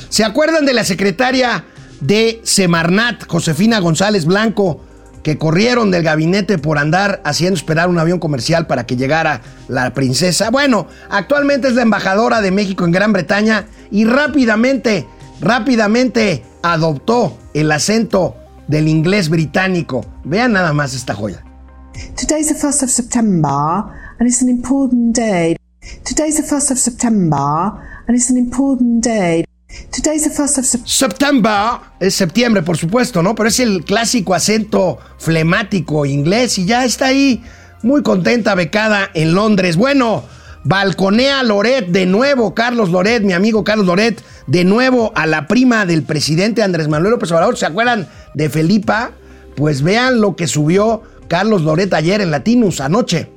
¿Se acuerdan de la secretaria de Semarnat, Josefina González Blanco, que corrieron del gabinete por andar haciendo esperar un avión comercial para que llegara la princesa? Bueno, actualmente es la embajadora de México en Gran Bretaña y rápidamente, rápidamente adoptó el acento del inglés británico. Vean nada más esta joya. Today's the 1st of September and it's an important day. Today's the 1st of September and it's an important day. Today's the 1st of. September es septiembre, por supuesto, ¿no? Pero es el clásico acento flemático inglés y ya está ahí muy contenta, becada en Londres. Bueno, balconea Loret de nuevo, Carlos Loret, mi amigo Carlos Loret, de nuevo a la prima del presidente Andrés Manuel López Obrador. ¿Se acuerdan de Felipa? Pues vean lo que subió Carlos Loret ayer en Latinus, anoche.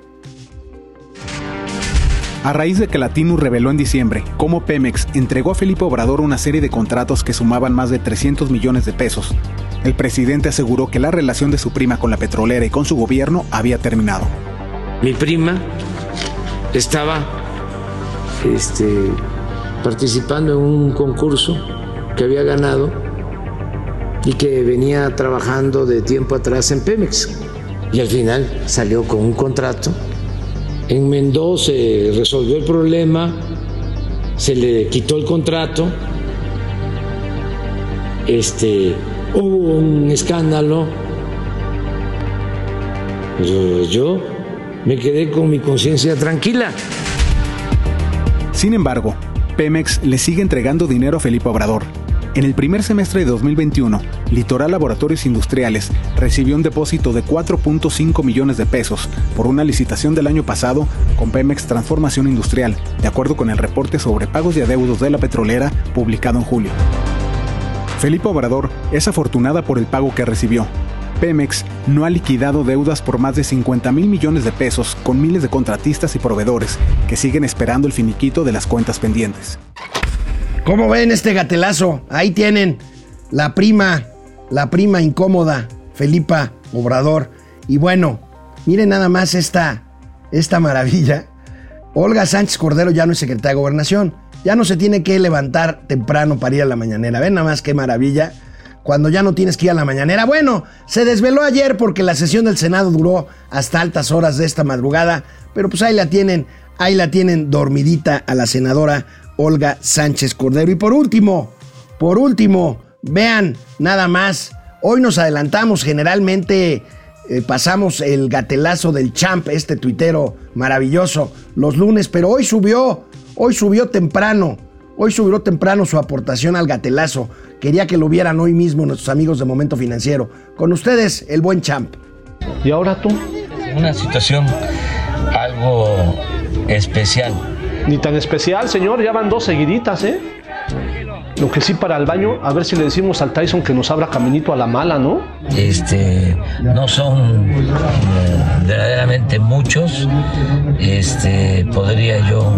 A raíz de que Latinus reveló en diciembre cómo Pemex entregó a Felipe Obrador una serie de contratos que sumaban más de 300 millones de pesos, el presidente aseguró que la relación de su prima con la petrolera y con su gobierno había terminado. Mi prima estaba este, participando en un concurso que había ganado y que venía trabajando de tiempo atrás en Pemex. Y al final salió con un contrato. En Mendoza se resolvió el problema, se le quitó el contrato, este, hubo un escándalo, yo me quedé con mi conciencia tranquila. Sin embargo, Pemex le sigue entregando dinero a Felipe Obrador. En el primer semestre de 2021, Litoral Laboratorios Industriales recibió un depósito de 4.5 millones de pesos por una licitación del año pasado con Pemex Transformación Industrial, de acuerdo con el reporte sobre pagos y adeudos de la petrolera publicado en julio. Felipe Obrador es afortunada por el pago que recibió. Pemex no ha liquidado deudas por más de 50 mil millones de pesos con miles de contratistas y proveedores que siguen esperando el finiquito de las cuentas pendientes. ¿Cómo ven este gatelazo? Ahí tienen la prima, la prima incómoda, Felipa Obrador. Y bueno, miren nada más esta, esta maravilla. Olga Sánchez Cordero ya no es secretaria de Gobernación. Ya no se tiene que levantar temprano para ir a la mañanera. Ven nada más qué maravilla. Cuando ya no tienes que ir a la mañanera. Bueno, se desveló ayer porque la sesión del Senado duró hasta altas horas de esta madrugada. Pero pues ahí la tienen, ahí la tienen dormidita a la senadora Olga Sánchez Cordero. Y por último, Por último, vean nada más, hoy nos adelantamos, generalmente eh, pasamos el gatelazo del champ, este tuitero maravilloso, los lunes, pero hoy subió, hoy subió temprano, hoy subió temprano su aportación al gatelazo. Quería que lo vieran hoy mismo nuestros amigos de Momento Financiero. Con ustedes, el buen champ. ¿Y ahora tú? Una situación algo especial. Ni tan especial, señor, ya van dos seguiditas, ¿eh? Lo que sí para el baño, a ver si le decimos al Tyson que nos abra caminito a la mala, ¿no? Este, no son eh, verdaderamente muchos. Este, podría yo.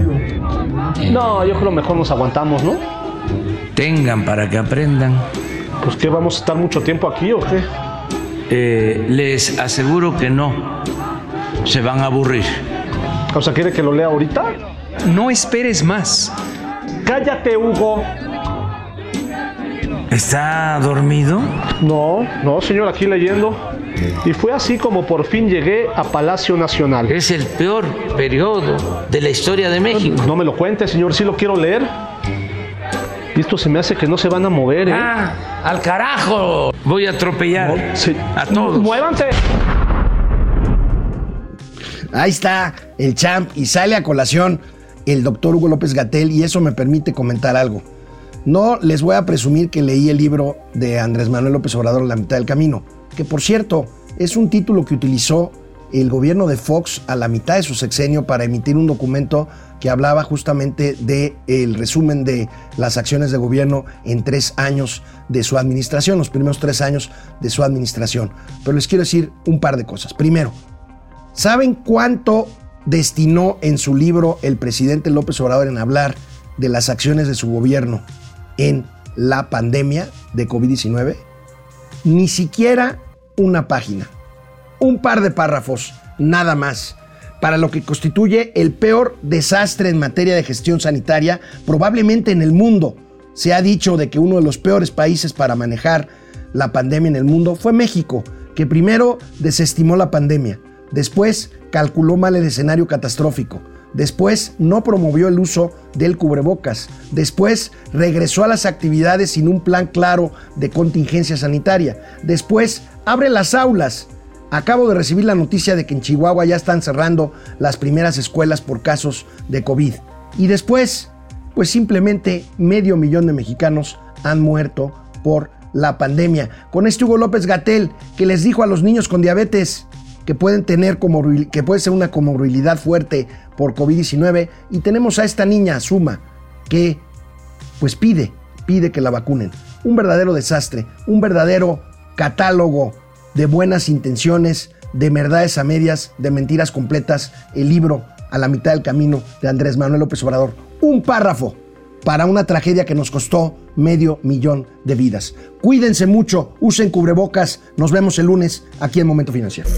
eh... No, yo creo mejor nos aguantamos, ¿no? Tengan para que aprendan. Pues que vamos a estar mucho tiempo aquí o qué? Eh, les aseguro que no. Se van a aburrir. O sea, ¿quiere que lo lea ahorita? No esperes más. Cállate, Hugo. ¿Está dormido? No, no, señor, aquí leyendo. Y fue así como por fin llegué a Palacio Nacional. Es el peor periodo de la historia de México. No me lo cuente, señor, sí lo quiero leer. Y esto se me hace que no se van a mover, ¿eh? ¡Ah! ¡Al carajo! Voy a atropellar No, a todos. ¡Muévanse! Ahí está el champ y sale a colación el doctor Hugo López Gatel y eso me permite comentar algo. No les voy a presumir que leí el libro de Andrés Manuel López Obrador La mitad del camino, que por cierto es un título que utilizó el gobierno de Fox a la mitad de su sexenio para emitir un documento que hablaba justamente del el resumen de las acciones de gobierno en tres años de su administración, los primeros tres años de su administración. Pero les quiero decir un par de cosas. Primero, ¿saben cuánto destinó en su libro el presidente López Obrador en hablar de las acciones de su gobierno en la pandemia de COVID-19? Ni siquiera una página, un par de párrafos, nada más, para lo que constituye el peor desastre en materia de gestión sanitaria probablemente en el mundo. Se ha dicho de que uno de los peores países para manejar la pandemia en el mundo fue México, que primero desestimó la pandemia, después calculó mal el escenario catastrófico, Después no promovió el uso del cubrebocas. Después regresó a las actividades sin un plan claro de contingencia sanitaria. Después abre las aulas. Acabo de recibir la noticia de que en Chihuahua ya están cerrando las primeras escuelas por casos de COVID. Y después, pues simplemente medio millón de mexicanos han muerto por la pandemia. Con este Hugo López Gatel que les dijo a los niños con diabetes, que pueden tener como que puede ser una comorbilidad fuerte por COVID-19 y tenemos a esta niña Suma que pues pide, pide que la vacunen. Un verdadero desastre, un verdadero catálogo de buenas intenciones, de verdades a medias, de mentiras completas, el libro a la mitad del camino de Andrés Manuel López Obrador. Un párrafo para una tragedia que nos costó medio millón de vidas. Cuídense mucho, usen cubrebocas, nos vemos el lunes aquí en Momento Financiero.